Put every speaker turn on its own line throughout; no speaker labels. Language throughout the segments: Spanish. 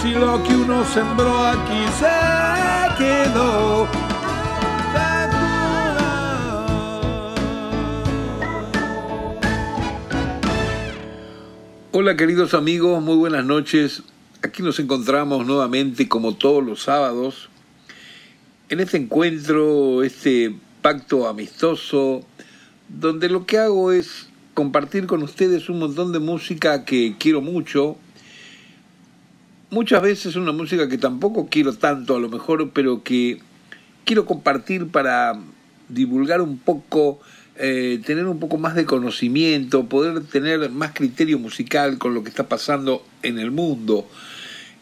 si lo que uno sembró aquí se quedó. Hola queridos amigos, muy buenas noches. Aquí nos encontramos nuevamente como todos los sábados en este encuentro, este pacto amistoso, donde lo que hago es compartir con ustedes un montón de música que quiero mucho, muchas veces una música que tampoco quiero tanto a lo mejor, pero que quiero compartir para divulgar un poco, eh, tener un poco más de conocimiento, poder tener más criterio musical con lo que está pasando en el mundo.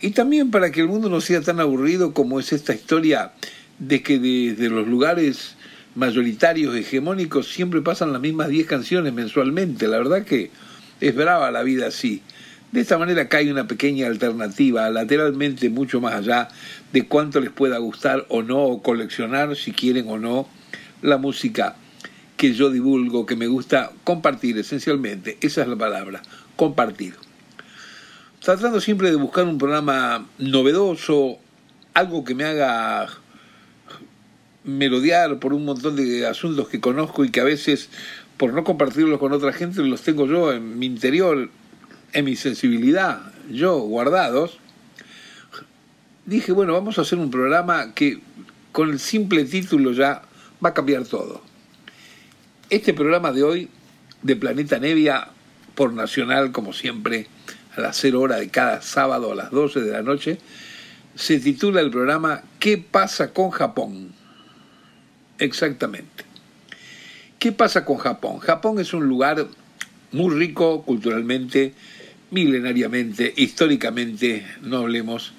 Y también para que el mundo no sea tan aburrido como es esta historia de que desde los lugares mayoritarios, hegemónicos, siempre pasan las mismas 10 canciones mensualmente. La verdad que es brava la vida así. De esta manera hay una pequeña alternativa, lateralmente mucho más allá de cuánto les pueda gustar o no, o coleccionar, si quieren o no, la música que yo divulgo, que me gusta compartir esencialmente. Esa es la palabra, compartir. Tratando siempre de buscar un programa novedoso, algo que me haga merodear por un montón de asuntos que conozco y que a veces, por no compartirlos con otra gente, los tengo yo en mi interior en mi sensibilidad, yo guardados, dije, bueno, vamos a hacer un programa que con el simple título ya va a cambiar todo. Este programa de hoy, de Planeta Nevia, por Nacional, como siempre, a las 0 horas de cada sábado a las 12 de la noche, se titula el programa ¿Qué pasa con Japón? Exactamente. ¿Qué pasa con Japón? Japón es un lugar muy rico culturalmente, milenariamente, históricamente, no hablemos.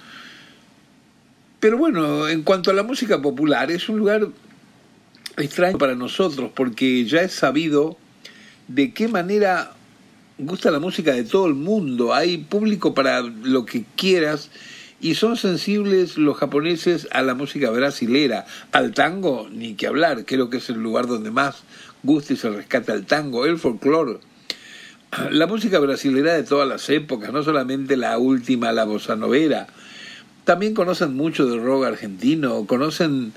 Pero bueno, en cuanto a la música popular, es un lugar extraño para nosotros porque ya es sabido de qué manera gusta la música de todo el mundo. Hay público para lo que quieras y son sensibles los japoneses a la música brasilera, al tango, ni que hablar, creo que es el lugar donde más gusta y se rescata el tango, el folclore la música brasilera de todas las épocas, no solamente la última, la bossa novera. También conocen mucho del rock argentino, conocen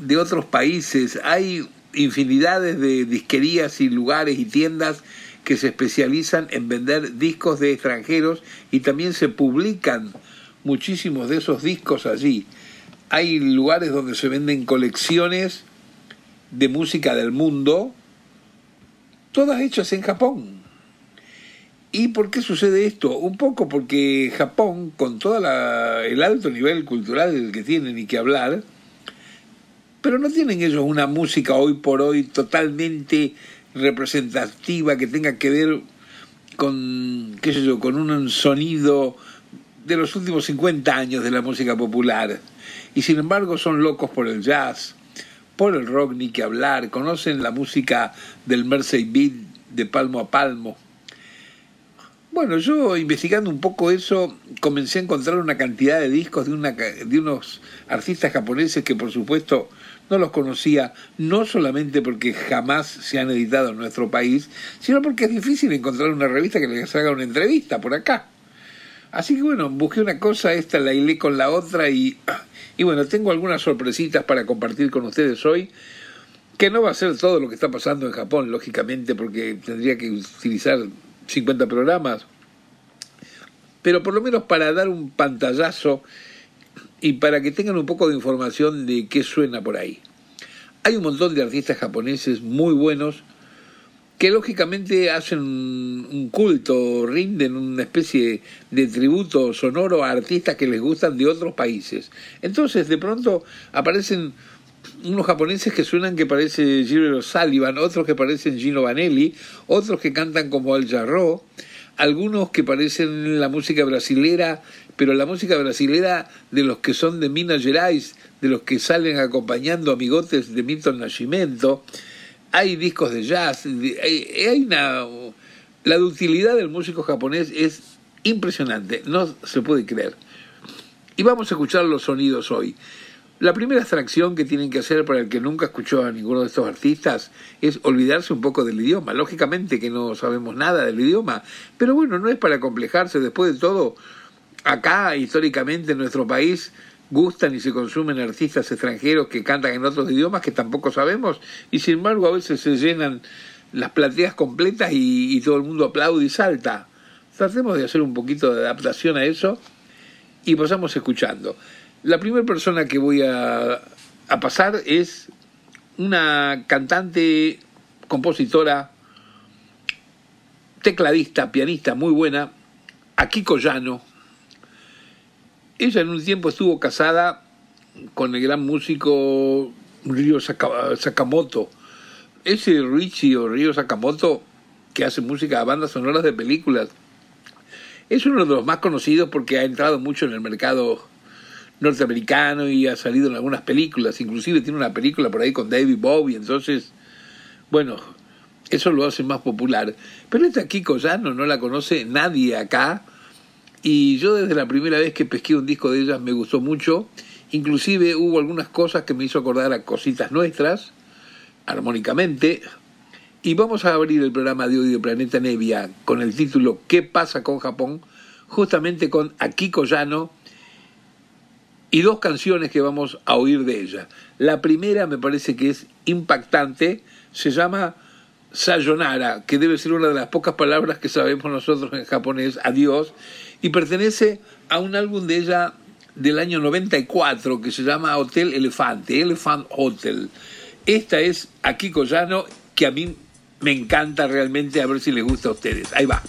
de otros países. Hay infinidades de disquerías y lugares y tiendas que se especializan en vender discos de extranjeros y también se publican muchísimos de esos discos allí. Hay lugares donde se venden colecciones de música del mundo, todas hechas en Japón. ¿Y por qué sucede esto? Un poco porque Japón, con todo el alto nivel cultural que tienen y que hablar, pero no tienen ellos una música hoy por hoy totalmente representativa que tenga que ver con, qué sé yo, con un sonido de los últimos 50 años de la música popular. Y sin embargo son locos por el jazz, por el rock, ni que hablar, conocen la música del Mersey Beat de palmo a palmo bueno, yo investigando un poco eso, comencé a encontrar una cantidad de discos de, una, de unos artistas japoneses que por supuesto no los conocía, no solamente porque jamás se han editado en nuestro país, sino porque es difícil encontrar una revista que les haga una entrevista por acá. Así que bueno, busqué una cosa, esta la hilé con la otra y, y bueno, tengo algunas sorpresitas para compartir con ustedes hoy, que no va a ser todo lo que está pasando en Japón, lógicamente, porque tendría que utilizar 50 programas, pero por lo menos para dar un pantallazo y para que tengan un poco de información de qué suena por ahí. Hay un montón de artistas japoneses muy buenos que lógicamente hacen un culto, rinden una especie de tributo sonoro a artistas que les gustan de otros países. Entonces de pronto aparecen unos japoneses que suenan que parece Gilbert Sullivan, otros que parecen Gino Vanelli, otros que cantan como Al Jarreau, algunos que parecen la música brasilera, pero la música brasilera de los que son de Minas Gerais, de los que salen acompañando amigotes de Milton Nascimento, hay discos de jazz, hay, una... La ductilidad del músico japonés es impresionante, no se puede creer. Y vamos a escuchar los sonidos hoy. La primera abstracción que tienen que hacer para el que nunca escuchó a ninguno de estos artistas es olvidarse un poco del idioma. Lógicamente que no sabemos nada del idioma, pero bueno, no es para complejarse. Después de todo, acá históricamente en nuestro país gustan y se consumen artistas extranjeros que cantan en otros idiomas que tampoco sabemos y sin embargo a veces se llenan las plateas completas y, todo el mundo aplaude y salta. Tratemos de hacer un poquito de adaptación a eso y pasamos escuchando. La primera persona que voy a, pasar es una cantante, compositora, tecladista, pianista muy buena, Akiko Llano. Ella en un tiempo estuvo casada con el gran músico Ryo Sakamoto. Ese Richie o Ryo Sakamoto que hace música a bandas sonoras de películas. Es uno de los más conocidos porque ha entrado mucho en el mercado norteamericano y ha salido en algunas películas, inclusive tiene una película por ahí con David Bowie, entonces, bueno, eso lo hace más popular. Pero esta Kiko Llano no la conoce nadie acá, y yo desde la primera vez que pesqué un disco de ellas me gustó mucho, inclusive hubo algunas cosas que me hizo acordar a cositas nuestras, armónicamente, y vamos a abrir el programa de hoy de Planeta Nevia con el título ¿Qué pasa con Japón? justamente con Akiko Llano, y dos canciones que vamos a oír de ella. La primera me parece que es impactante, se llama Sayonara, que debe ser una de las pocas palabras que sabemos nosotros en japonés, adiós, y pertenece a un álbum de ella del año 94 que se llama Hotel Elefante, Elephant Hotel. Esta es Akiko Yano, que a mí me encanta realmente, a ver si les gusta a ustedes. Ahí va.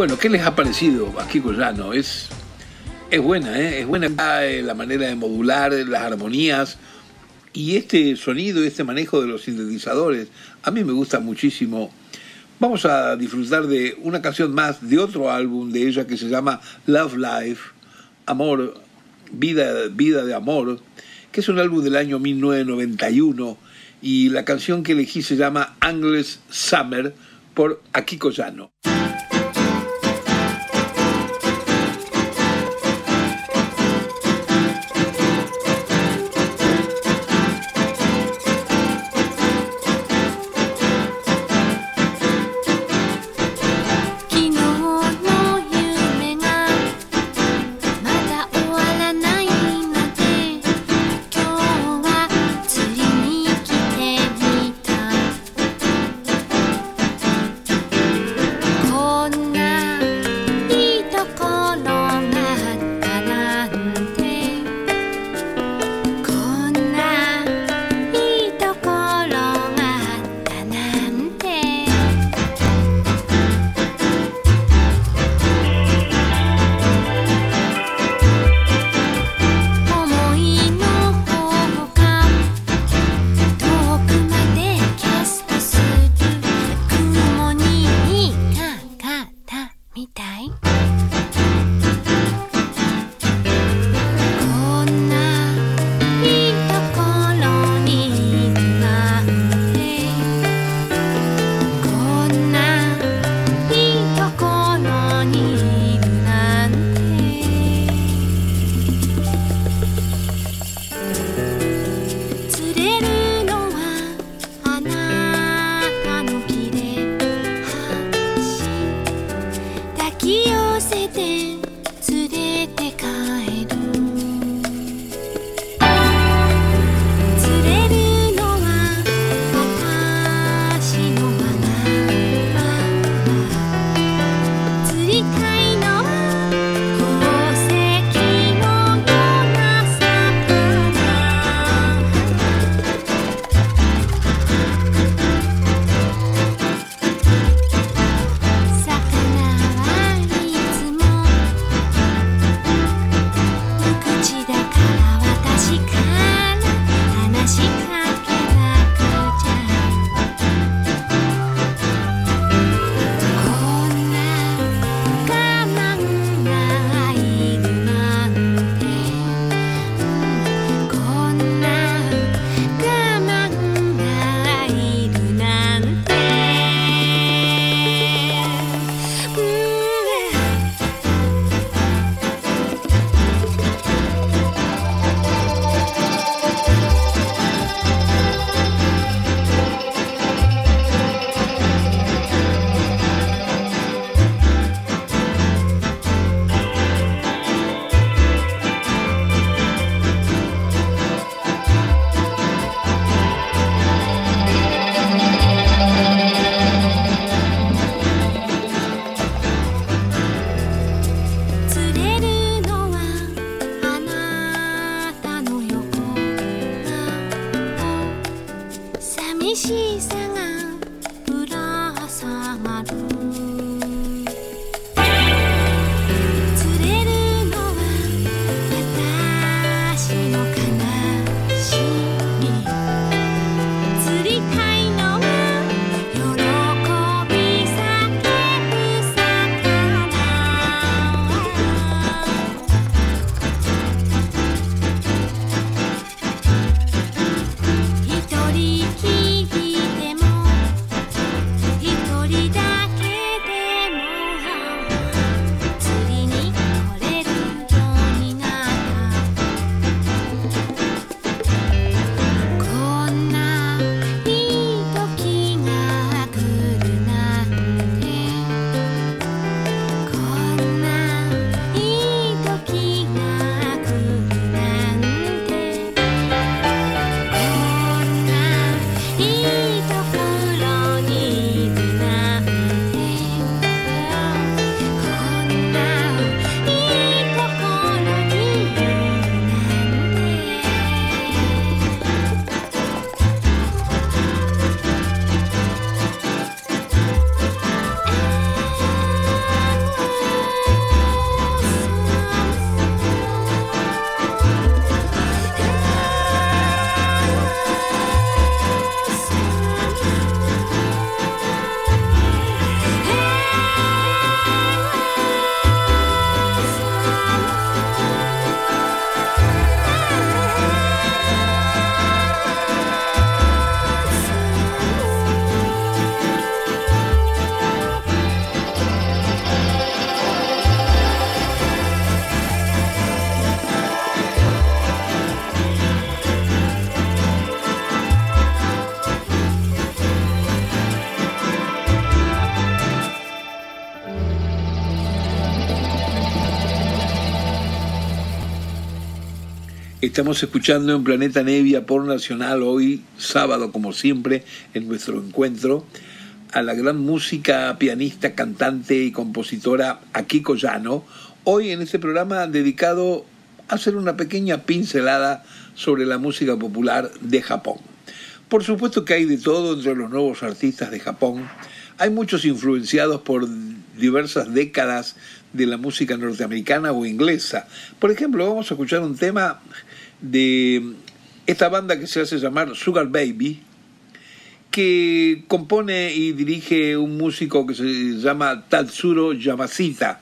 Bueno, ¿qué les ha parecido a Kiko Llano? Es, es buena, ¿eh? es buena la manera de modular las armonías y este sonido este manejo de los sintetizadores. A mí me gusta muchísimo. Vamos a disfrutar de una canción más de otro álbum de ella que se llama Love Life, Amor, Vida, Vida de Amor, que es un álbum del año 1991 y la canción que elegí se llama Angles Summer por Akiko Llano.
Estamos escuchando en Planeta Nevia por Nacional hoy, sábado como siempre, en nuestro encuentro, a la gran música, pianista, cantante y compositora Akiko Yano, hoy en este programa dedicado a hacer una pequeña pincelada sobre la música popular de Japón. Por supuesto que hay de todo entre los nuevos artistas de Japón, hay muchos influenciados por diversas décadas de la música norteamericana o inglesa. Por ejemplo, vamos a escuchar un tema de esta banda que se hace llamar Sugar Baby, que compone y dirige un músico que se llama Tatsuro Yamashita.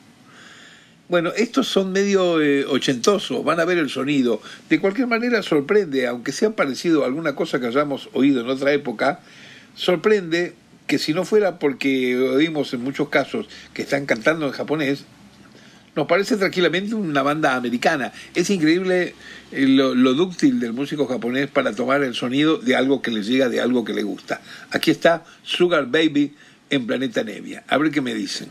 Bueno, estos son medio eh, ochentosos, van a ver el sonido. De cualquier manera sorprende, aunque sea parecido a alguna cosa que hayamos oído en otra época, sorprende que si no fuera porque oímos en muchos casos que están cantando en japonés, nos parece tranquilamente una banda americana. Es increíble eh, lo, lo, dúctil del músico japonés para tomar el sonido de algo que le llega, de algo que le gusta. Aquí está Sugar Baby en Planeta Nevia. A ver qué me dicen.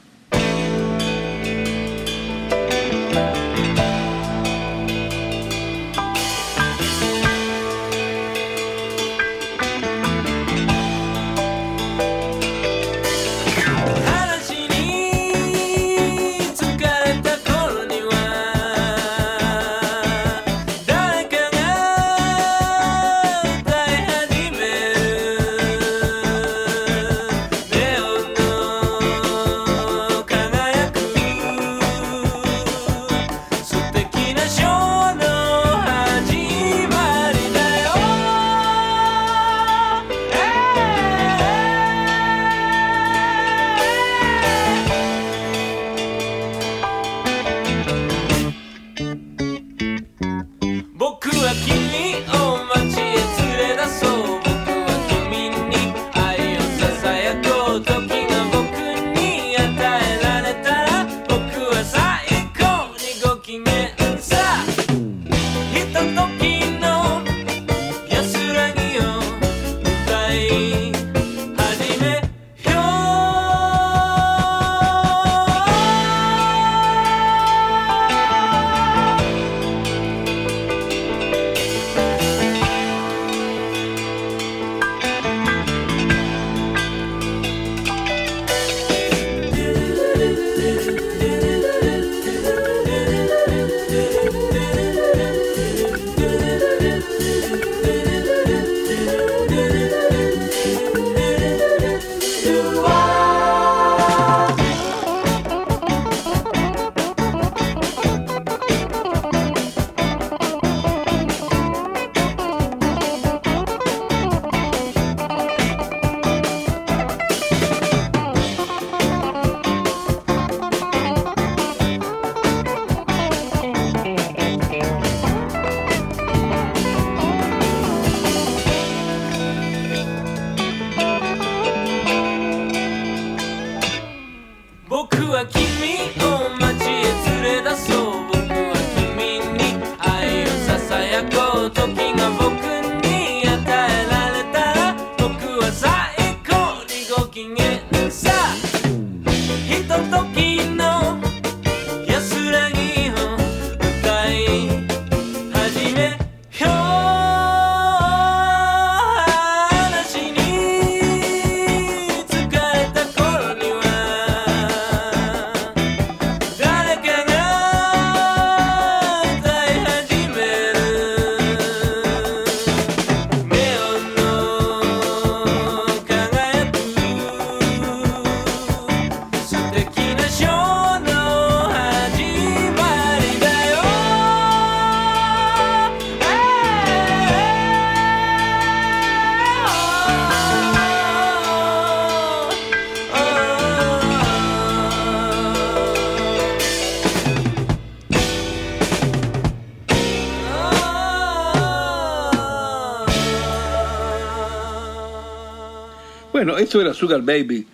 Esto era Sugar Baby,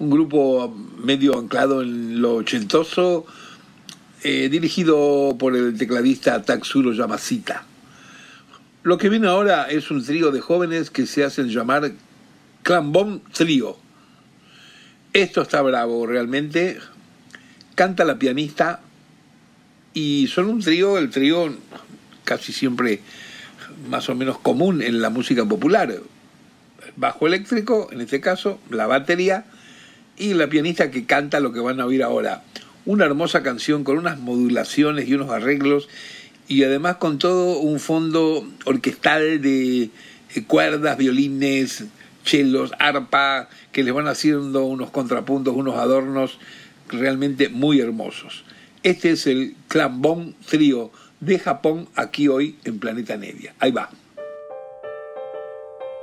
un grupo medio anclado en lo ochentoso, eh, dirigido por el tecladista Tatsuro Yamashita. Lo que viene ahora es un trío de jóvenes que se hacen llamar Clambón Trío. Esto está bravo, realmente. Canta la pianista y son un trío, el trío
casi siempre más o menos común en la música popular. Bajo eléctrico, en este caso, la batería y la pianista que canta lo que van a oír ahora. Una hermosa canción con unas modulaciones y unos arreglos y además con todo un fondo orquestal de cuerdas, violines, chelos, arpa, que les van haciendo unos contrapuntos, unos adornos realmente muy hermosos. Este es el Clambón Trío de Japón aquí hoy en Planeta Nevia. Ahí va.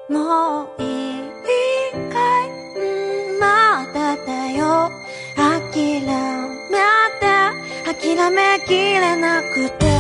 もういいかいまだだよ。諦めて諦めきれなくて。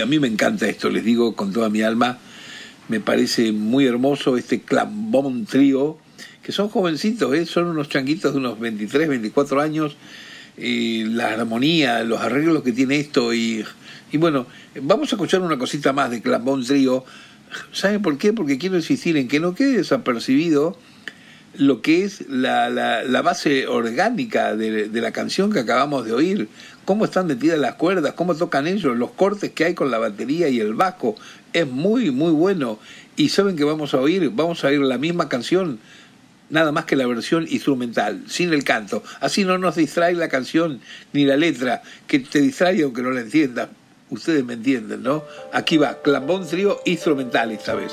A mí me encanta esto, les digo con toda mi alma. Me parece muy hermoso este Clambón Trío, que son jovencitos, ¿eh? son unos changuitos de unos 23, 24 años. Y la armonía, los arreglos que tiene esto y Y bueno, vamos a escuchar una cosita más de Clambón Trío. ¿Saben por qué? Porque quiero insistir en que no quede desapercibido lo que es la, la, la base orgánica de, de, la canción que acabamos de oír, cómo están metidas las cuerdas, cómo tocan ellos, los cortes que hay con la batería y el bajo, es muy, muy bueno. Y saben que vamos a oír, vamos a oír la misma canción, nada más que la versión instrumental, sin el canto. Así no nos distrae la canción ni la letra, que te distrae aunque no la entiendas. Ustedes me entienden, ¿no? Aquí va, Clambón Trío instrumental esta vez.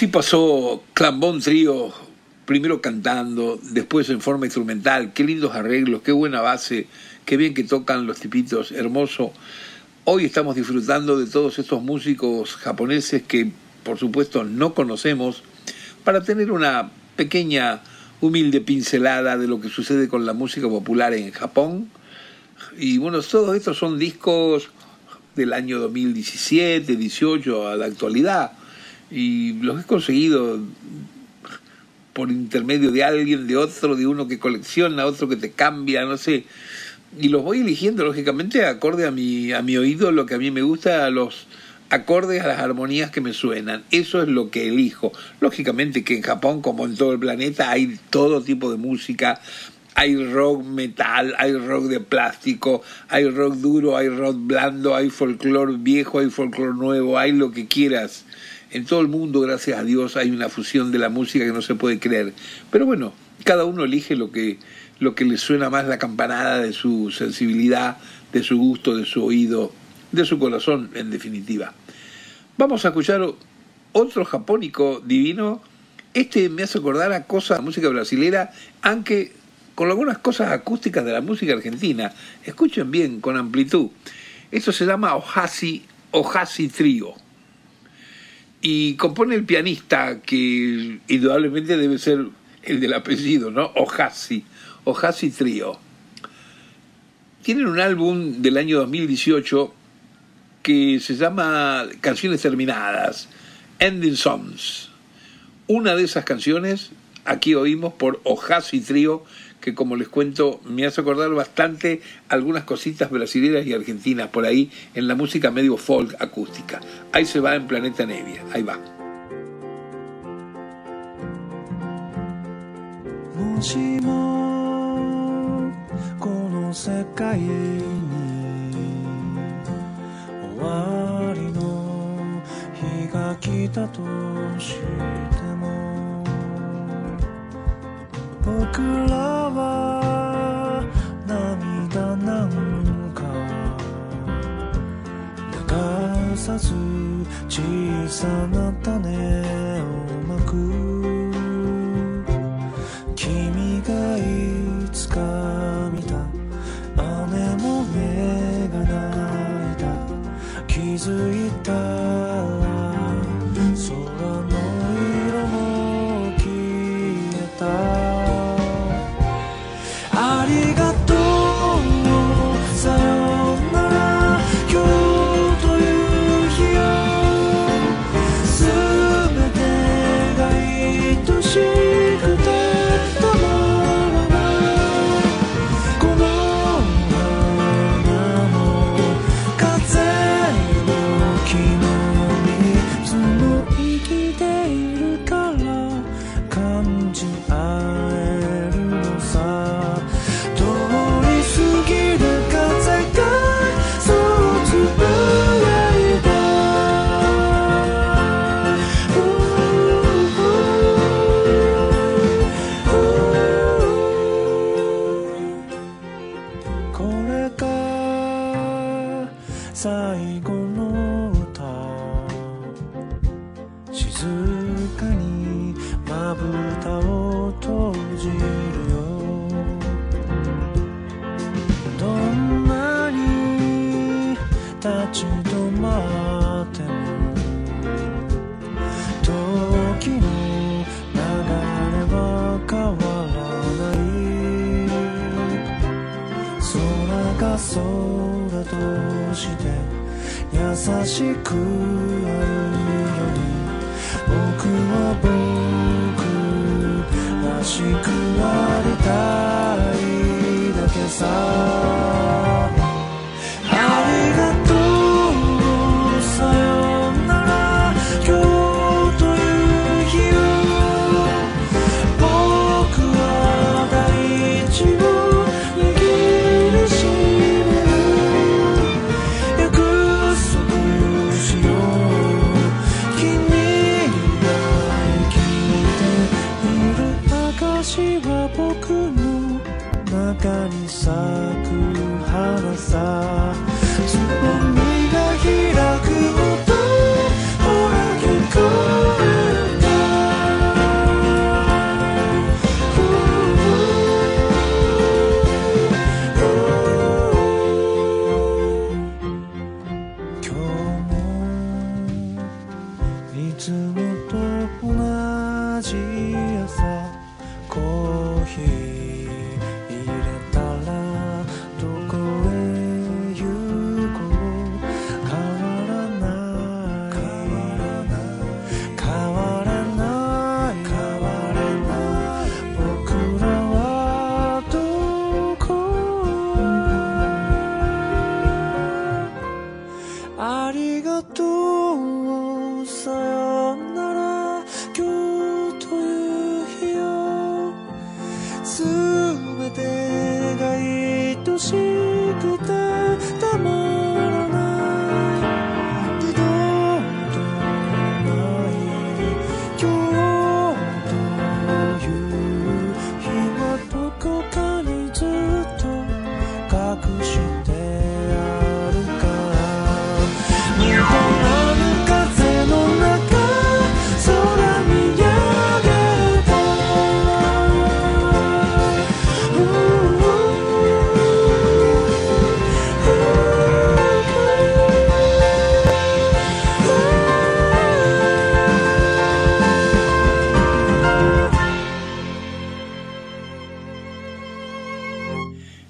Así pasó Clambón Trío, primero cantando, después en forma instrumental. Qué lindos arreglos, qué buena base, qué bien que tocan los tipitos, hermoso. Hoy estamos disfrutando de todos estos músicos japoneses que, por supuesto, no conocemos. para tener una pequeña, humilde pincelada de lo que sucede con la música popular en Japón. Y bueno, todos estos son discos del año 2017, 18 a la actualidad. Y los he conseguido por intermedio de alguien, de otro, de uno que colecciona, otro que te cambia, no sé. Y los voy eligiendo, lógicamente, acorde a mi, a mi oído, lo que a mí me gusta, a los acordes a las armonías que me suenan. Eso es lo que elijo. Lógicamente que en Japón, como en todo el planeta, hay todo tipo de música. Hay rock metal, hay rock de plástico, hay rock duro, hay rock blando, hay folclore viejo, hay folclore nuevo, hay lo que quieras. En todo el mundo, gracias a Dios, hay una fusión de la música que no se puede creer. Pero bueno, cada uno elige lo que, lo que le suena más la campanada de su sensibilidad, de su gusto, de su oído, de su corazón, en definitiva. Vamos a escuchar otro japónico divino. Este me hace acordar a cosas de música brasilera, aunque con algunas cosas acústicas de la música argentina. Escuchen bien, con amplitud. Esto se llama Ojasi, Ojasi Trio. Y compone el pianista, que indudablemente debe ser el del apellido, ¿no? Ojasi, Ojasi Trio. Tienen un álbum del año 2018 que se llama Canciones Terminadas, Ending Songs. Una de esas canciones aquí oímos por Ojasi Trio, que como les cuento me hace acordar bastante algunas cositas brasileñas y argentinas por ahí en la música medio folk acústica. Ahí se va en Planeta Nevia, ahí va.
僕らは涙なんか流さず小さな種をまく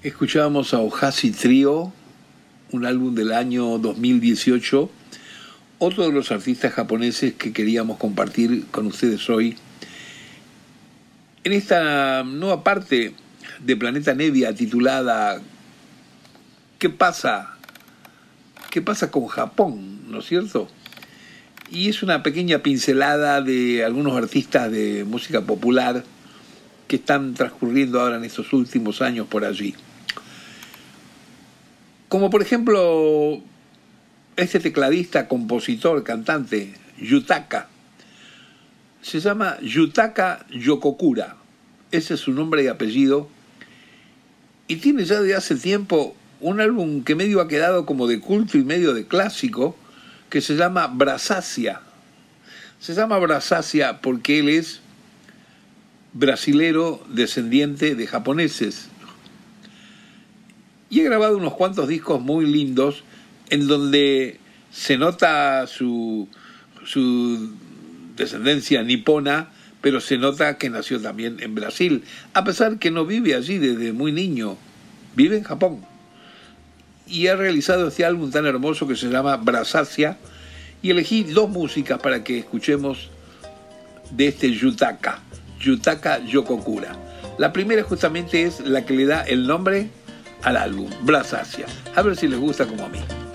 Escuchábamos a Ojasi Trio, un álbum del año 2018, otro de los artistas japoneses que queríamos compartir con ustedes hoy. En esta nueva parte de Planeta Nevia titulada ¿Qué pasa? ¿Qué pasa con Japón? ¿No es cierto? Y es una pequeña pincelada de algunos artistas de música popular que están transcurriendo ahora en estos últimos años por allí. Como por ejemplo este tecladista, compositor, cantante, Yutaka. Se llama Yutaka Yokokura. Ese es su nombre y apellido. Y tiene ya de hace tiempo un álbum que medio ha quedado como de culto y medio de clásico, que se llama Brasacia. Se llama Brasacia porque él es brasilero descendiente de japoneses. Y he grabado unos cuantos discos muy lindos en donde se nota su, su descendencia nipona, pero se nota que nació también en Brasil, a pesar que no vive allí desde muy niño, vive en Japón. Y ha realizado este álbum tan hermoso que se llama Brasacia, y elegí dos músicas para que escuchemos de este Yutaka, Yutaka Yokokura. La primera justamente es la que le da el nombre al álbum, Brasacia. A ver si les gusta como a mí.「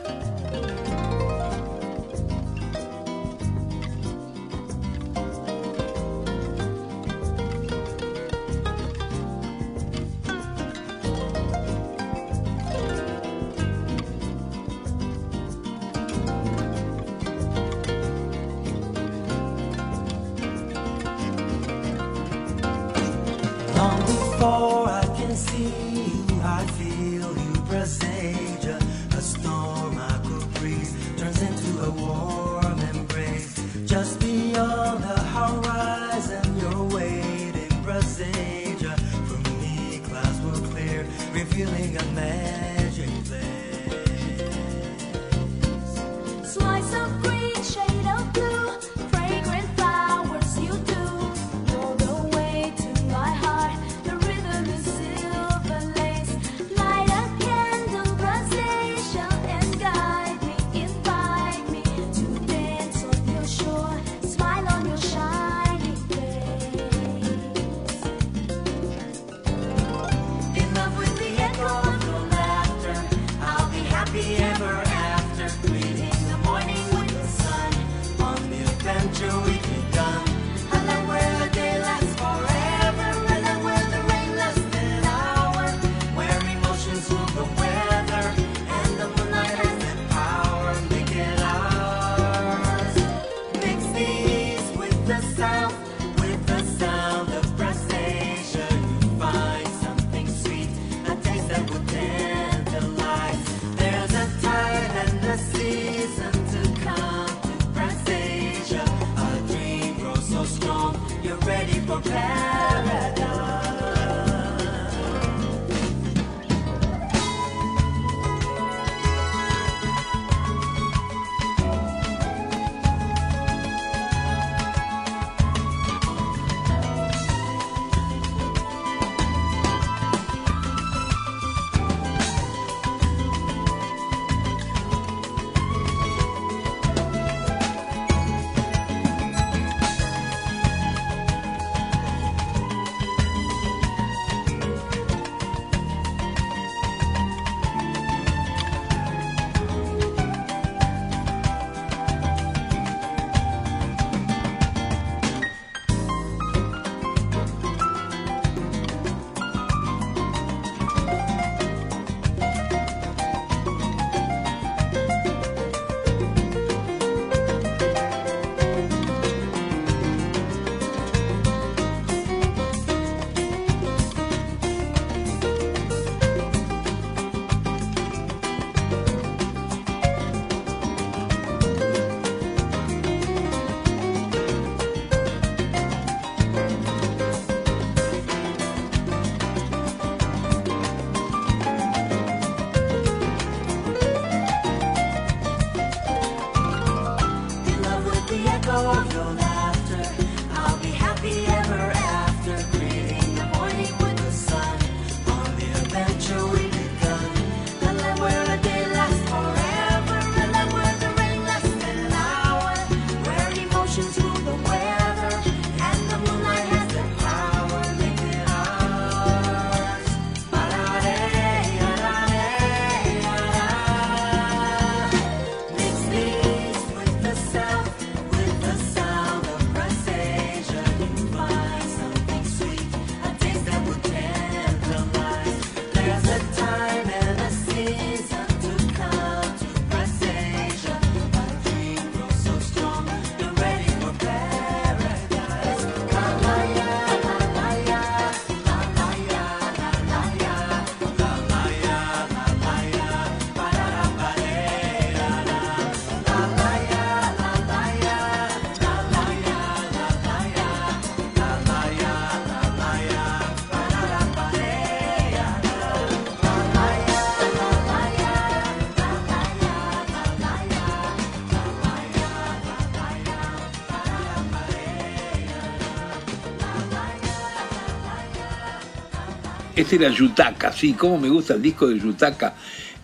Este era Yutaka, sí, cómo me gusta el disco de Yutaka.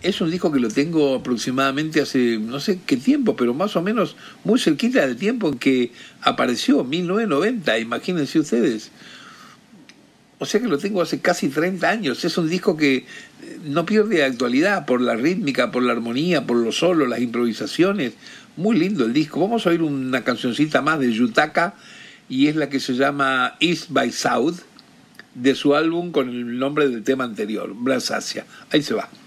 Es un disco que lo tengo aproximadamente hace no sé qué tiempo, pero más o menos muy cerquita del tiempo en que apareció, 1990, imagínense ustedes. O sea que lo tengo hace casi 30 años. Es un disco que eh, no pierde actualidad por la rítmica, por la armonía, por los solos, las improvisaciones. Muy lindo el disco. Vamos a oír una cancioncita más de Yutaka y es la que se llama East by South de su álbum con el nombre del tema anterior, Brasacia. Ahí se va.「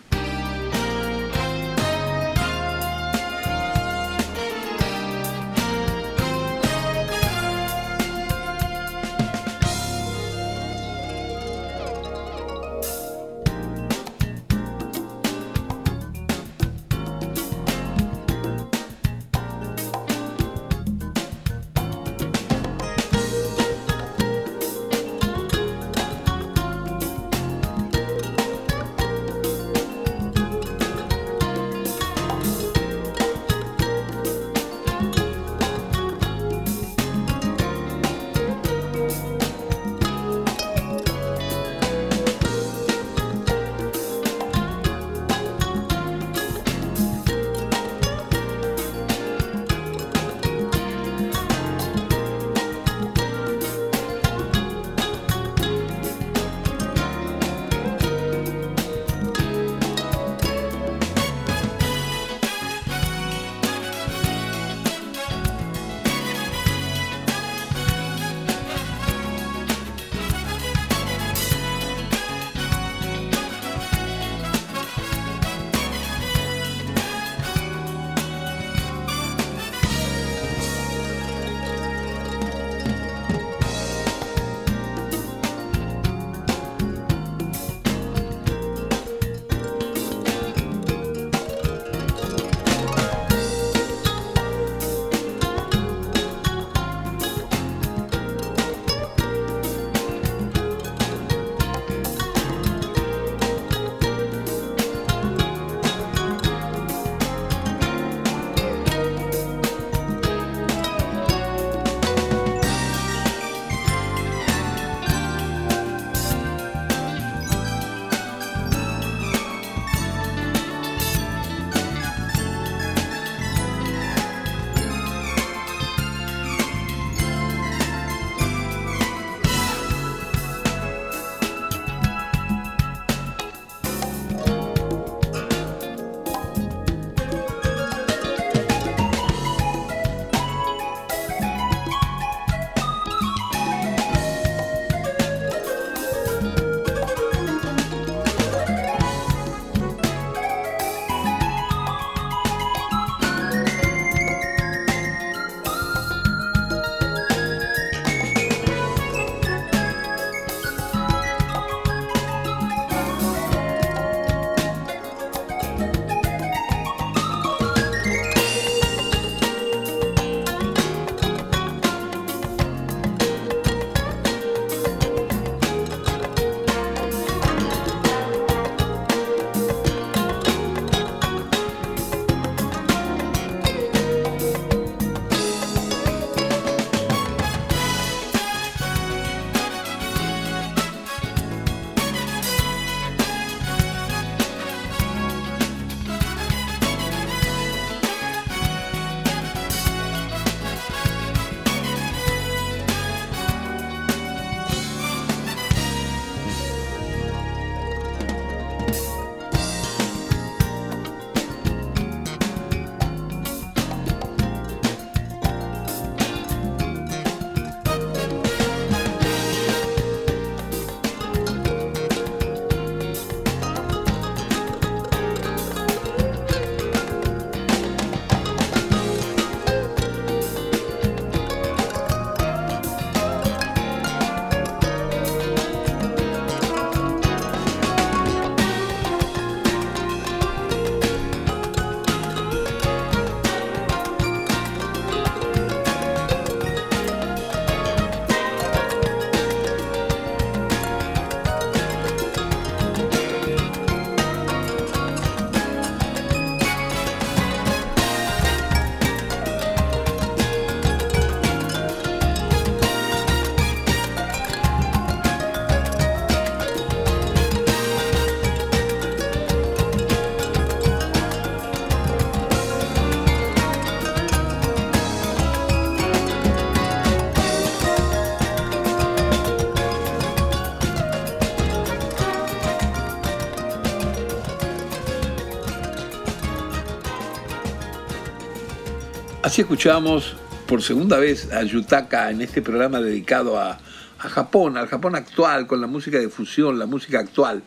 Así escuchamos por segunda vez a Yutaka en este programa dedicado a, a Japón, al Japón actual, con la música de fusión, la música actual.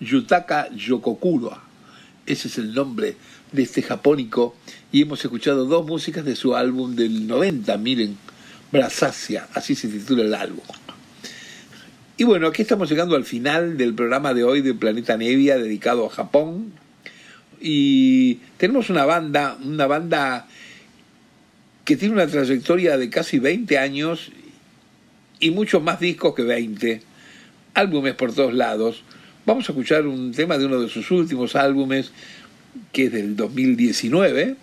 Yutaka Yokokuro, ese es el nombre de este japónico, y hemos escuchado dos músicas de su álbum del 90, miren, Brasasia, así se titula el álbum. Y bueno, aquí estamos llegando al final del programa de hoy de Planeta Nevia dedicado a Japón. Y tenemos una banda, una banda que tiene una trayectoria de casi 20 años y muchos más discos que 20, álbumes por todos lados. Vamos a escuchar un tema de uno de sus últimos álbumes, que es del 2019,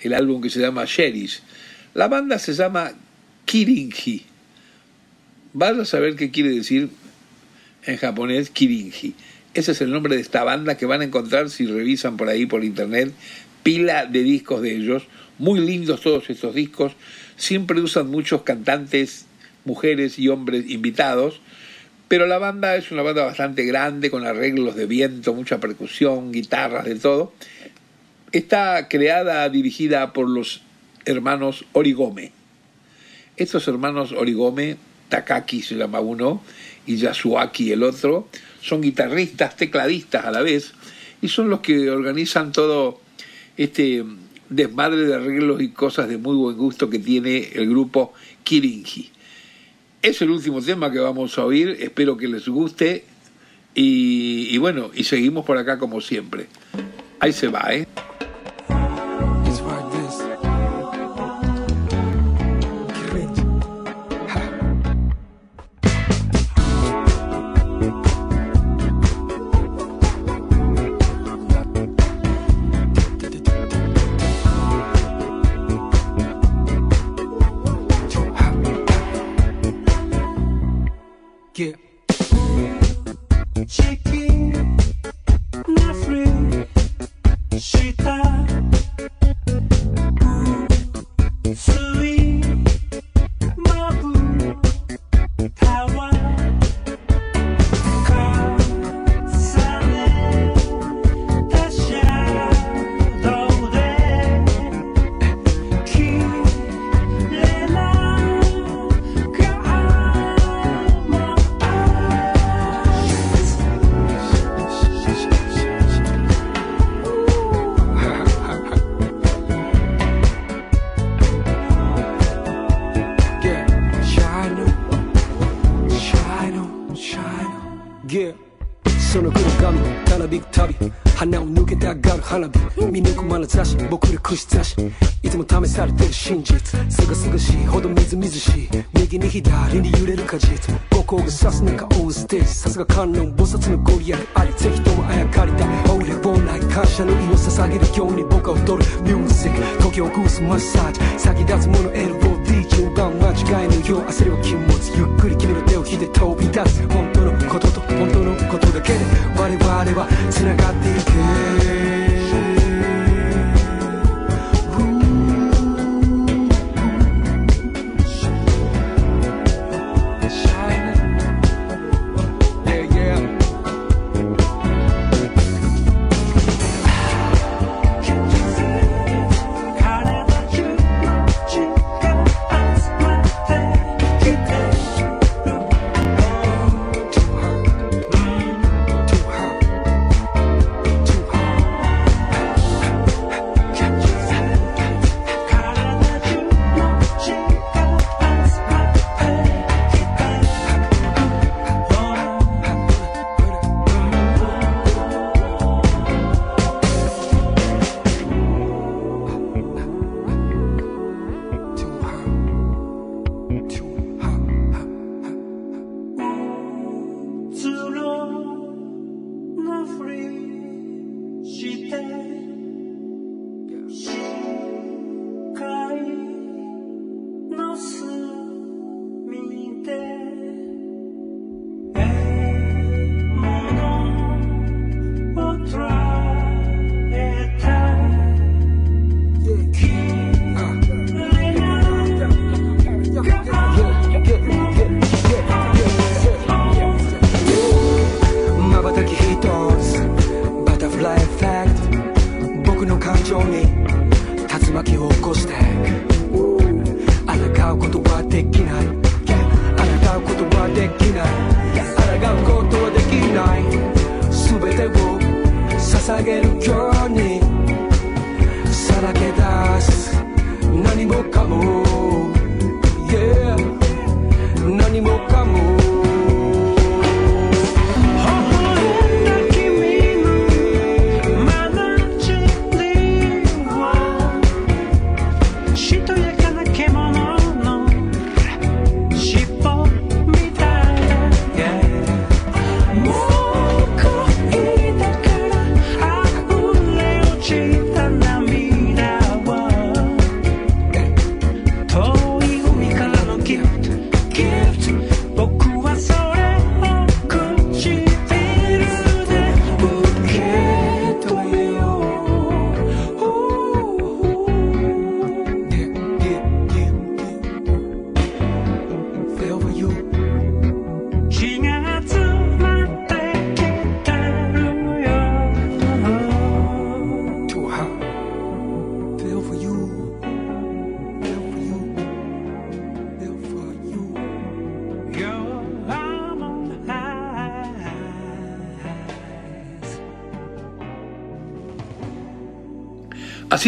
el álbum que se llama Sheris. La banda se llama Kirinji. Vas a saber qué quiere decir en japonés Kirinji. Ese es el nombre de esta banda que van a encontrar si revisan por ahí por internet pila de discos de ellos. Muy lindos todos estos discos. Siempre usan muchos cantantes, mujeres y hombres invitados. Pero la banda es una banda bastante grande, con arreglos de viento, mucha percusión, guitarras, de todo. Está creada, dirigida por los hermanos Origome. Estos hermanos Origome, Takaki se llama uno, y Yasuaki el otro, son guitarristas, tecladistas a la vez, y son los que organizan todo este desmadre de arreglos y cosas de muy buen gusto que tiene el grupo Kirinji. Es el último tema que vamos a oír, espero que les guste y, y bueno, y seguimos por acá como siempre. Ahí se va, ¿eh?
差し僕ら串刺しいつも試されてる真実。すがすがしい。ほどみずみずしい。右に左に揺れる果実。五光が指す中大ステージさすが観音菩薩のご利益ありぜひともあやかりたい俺をない感謝の意を捧げるように僕は踊るミュージック。時をグースマッサージ先立つもの LOD 順番間違いのよう焦りは禁物。ゆっくり君の手を引いて飛び出す本当のことと本当のことだけで我々は繋がっていけ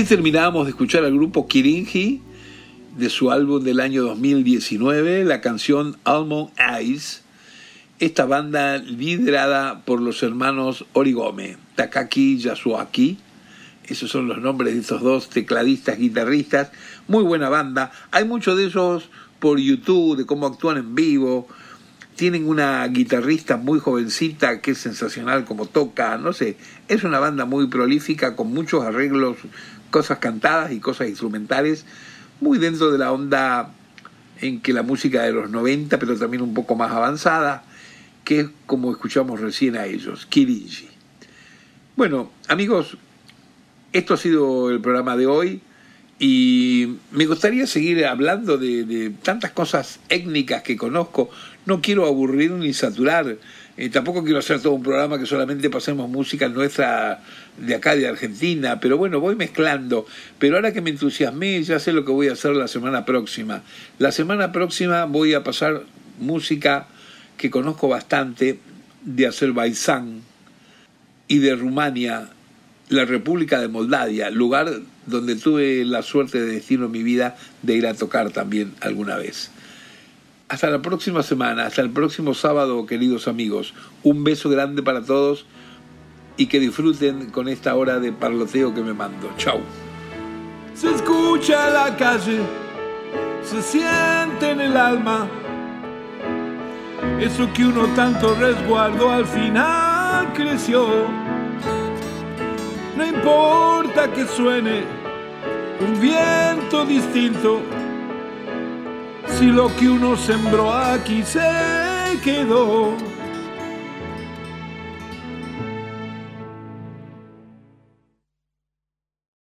Así terminábamos de escuchar al grupo Kirinji de su álbum del año 2019, la canción Almond Eyes. Esta banda liderada por los hermanos Origome, Takaki Yasuaki. Esos son los nombres de estos dos tecladistas, guitarristas. Muy buena banda. Hay muchos de esos por YouTube, de cómo actúan en vivo. Tienen una guitarrista muy jovencita que es sensacional como toca, no sé, es una banda muy prolífica con muchos arreglos, cosas cantadas y cosas instrumentales, muy dentro de la onda en que la música de los 90, pero también un poco más avanzada, que es como escuchamos recién a ellos, Kirinji. Bueno, amigos, esto ha sido el programa de hoy y me gustaría seguir hablando de tantas cosas étnicas que conozco. No quiero aburrir ni saturar. Tampoco quiero hacer todo un programa que solamente pasemos música nuestra de acá de Argentina, pero bueno, voy mezclando. Pero ahora que me entusiasmé, ya sé lo que voy a hacer la semana próxima. La semana próxima voy a pasar música que conozco bastante de Azerbaiyán y de Rumania, la República de Moldavia, lugar donde tuve la suerte de destino en mi vida de ir a tocar también alguna vez. Hasta la próxima semana, hasta el próximo sábado, queridos amigos. Un beso grande para todos y que disfruten con esta hora de parloteo que me mando. Chau.
Se escucha en la calle, se siente en el alma. Eso que uno tanto resguardó al final creció. No importa que suene un viento distinto, si lo que uno sembró aquí se quedó.